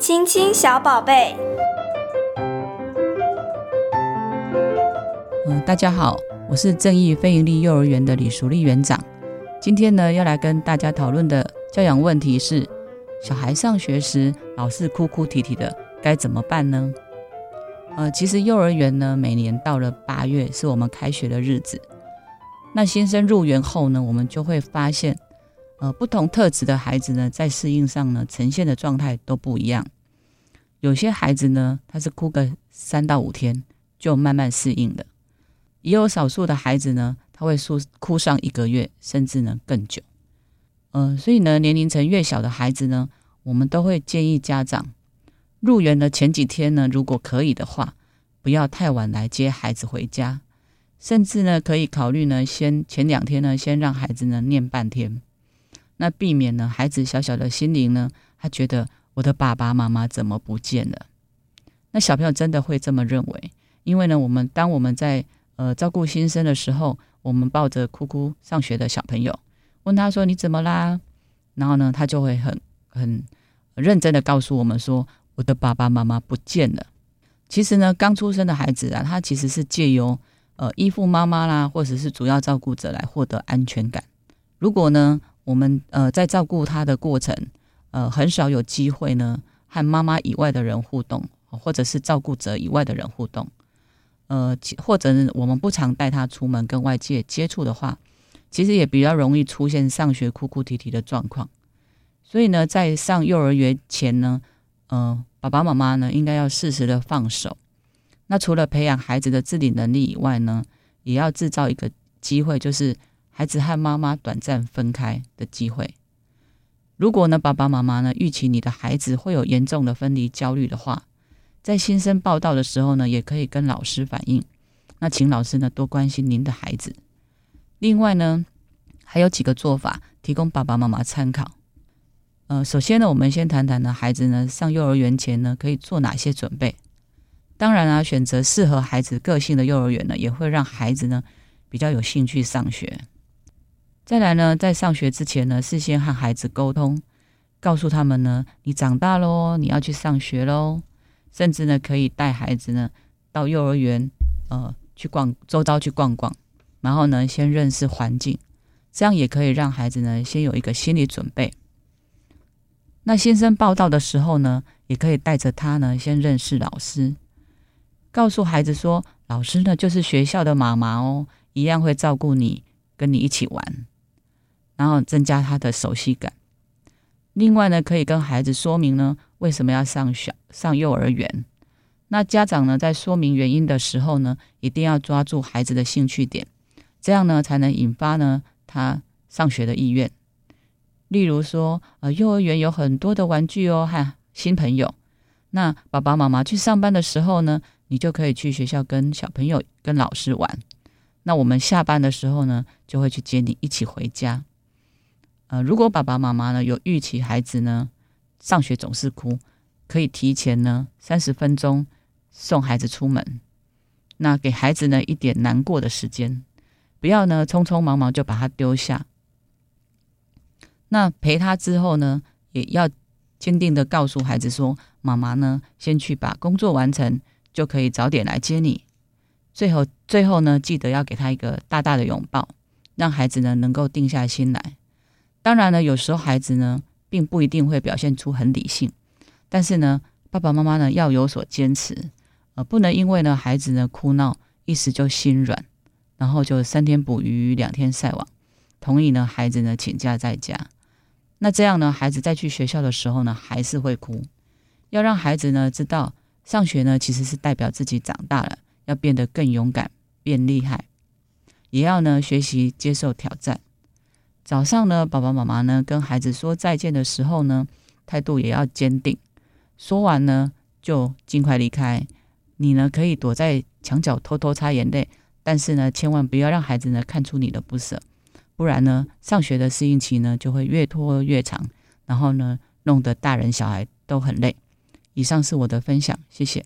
亲亲小宝贝。嗯，大家好，我是正义非营利幼儿园的李淑丽园长。今天呢，要来跟大家讨论的教养问题是：小孩上学时老是哭哭啼啼的，该怎么办呢？呃，其实幼儿园呢，每年到了八月是我们开学的日子。那新生入园后呢，我们就会发现。呃，不同特质的孩子呢，在适应上呢，呈现的状态都不一样。有些孩子呢，他是哭个三到五天就慢慢适应的；也有少数的孩子呢，他会哭哭上一个月，甚至呢更久。嗯、呃，所以呢，年龄层越小的孩子呢，我们都会建议家长入园的前几天呢，如果可以的话，不要太晚来接孩子回家，甚至呢，可以考虑呢，先前两天呢，先让孩子呢念半天。那避免呢，孩子小小的心灵呢，他觉得我的爸爸妈妈怎么不见了？那小朋友真的会这么认为？因为呢，我们当我们在呃照顾新生的时候，我们抱着哭哭上学的小朋友，问他说：“你怎么啦？”然后呢，他就会很很认真的告诉我们说：“我的爸爸妈妈不见了。”其实呢，刚出生的孩子啊，他其实是借由呃依附妈妈啦，或者是主要照顾者来获得安全感。如果呢，我们呃在照顾他的过程，呃很少有机会呢和妈妈以外的人互动，或者是照顾者以外的人互动，呃或者我们不常带他出门跟外界接触的话，其实也比较容易出现上学哭哭啼啼的状况。所以呢，在上幼儿园前呢，呃爸爸妈妈呢应该要适时的放手。那除了培养孩子的自理能力以外呢，也要制造一个机会，就是。孩子和妈妈短暂分开的机会。如果呢，爸爸妈妈呢预期你的孩子会有严重的分离焦虑的话，在新生报道的时候呢，也可以跟老师反映。那请老师呢多关心您的孩子。另外呢，还有几个做法提供爸爸妈妈参考。呃，首先呢，我们先谈谈呢，孩子呢上幼儿园前呢可以做哪些准备。当然啊，选择适合孩子个性的幼儿园呢，也会让孩子呢比较有兴趣上学。再来呢，在上学之前呢，事先和孩子沟通，告诉他们呢，你长大喽，你要去上学喽，甚至呢，可以带孩子呢到幼儿园，呃，去逛周遭去逛逛，然后呢，先认识环境，这样也可以让孩子呢先有一个心理准备。那新生报到的时候呢，也可以带着他呢先认识老师，告诉孩子说，老师呢就是学校的妈妈哦，一样会照顾你，跟你一起玩。然后增加他的熟悉感。另外呢，可以跟孩子说明呢，为什么要上小上幼儿园。那家长呢，在说明原因的时候呢，一定要抓住孩子的兴趣点，这样呢，才能引发呢他上学的意愿。例如说，呃，幼儿园有很多的玩具哦，和新朋友。那爸爸妈妈去上班的时候呢，你就可以去学校跟小朋友、跟老师玩。那我们下班的时候呢，就会去接你一起回家。呃，如果爸爸妈妈呢有预期孩子呢上学总是哭，可以提前呢三十分钟送孩子出门，那给孩子呢一点难过的时间，不要呢匆匆忙忙就把他丢下。那陪他之后呢，也要坚定的告诉孩子说，妈妈呢先去把工作完成，就可以早点来接你。最后，最后呢，记得要给他一个大大的拥抱，让孩子呢能够定下心来。当然呢，有时候孩子呢，并不一定会表现出很理性，但是呢，爸爸妈妈呢要有所坚持，呃，不能因为呢孩子呢哭闹一时就心软，然后就三天捕鱼两天晒网，同意呢孩子呢请假在家，那这样呢孩子再去学校的时候呢还是会哭，要让孩子呢知道上学呢其实是代表自己长大了，要变得更勇敢，变厉害，也要呢学习接受挑战。早上呢，爸爸妈妈呢跟孩子说再见的时候呢，态度也要坚定。说完呢，就尽快离开。你呢可以躲在墙角偷偷擦眼泪，但是呢，千万不要让孩子呢看出你的不舍，不然呢，上学的适应期呢就会越拖越长，然后呢，弄得大人小孩都很累。以上是我的分享，谢谢。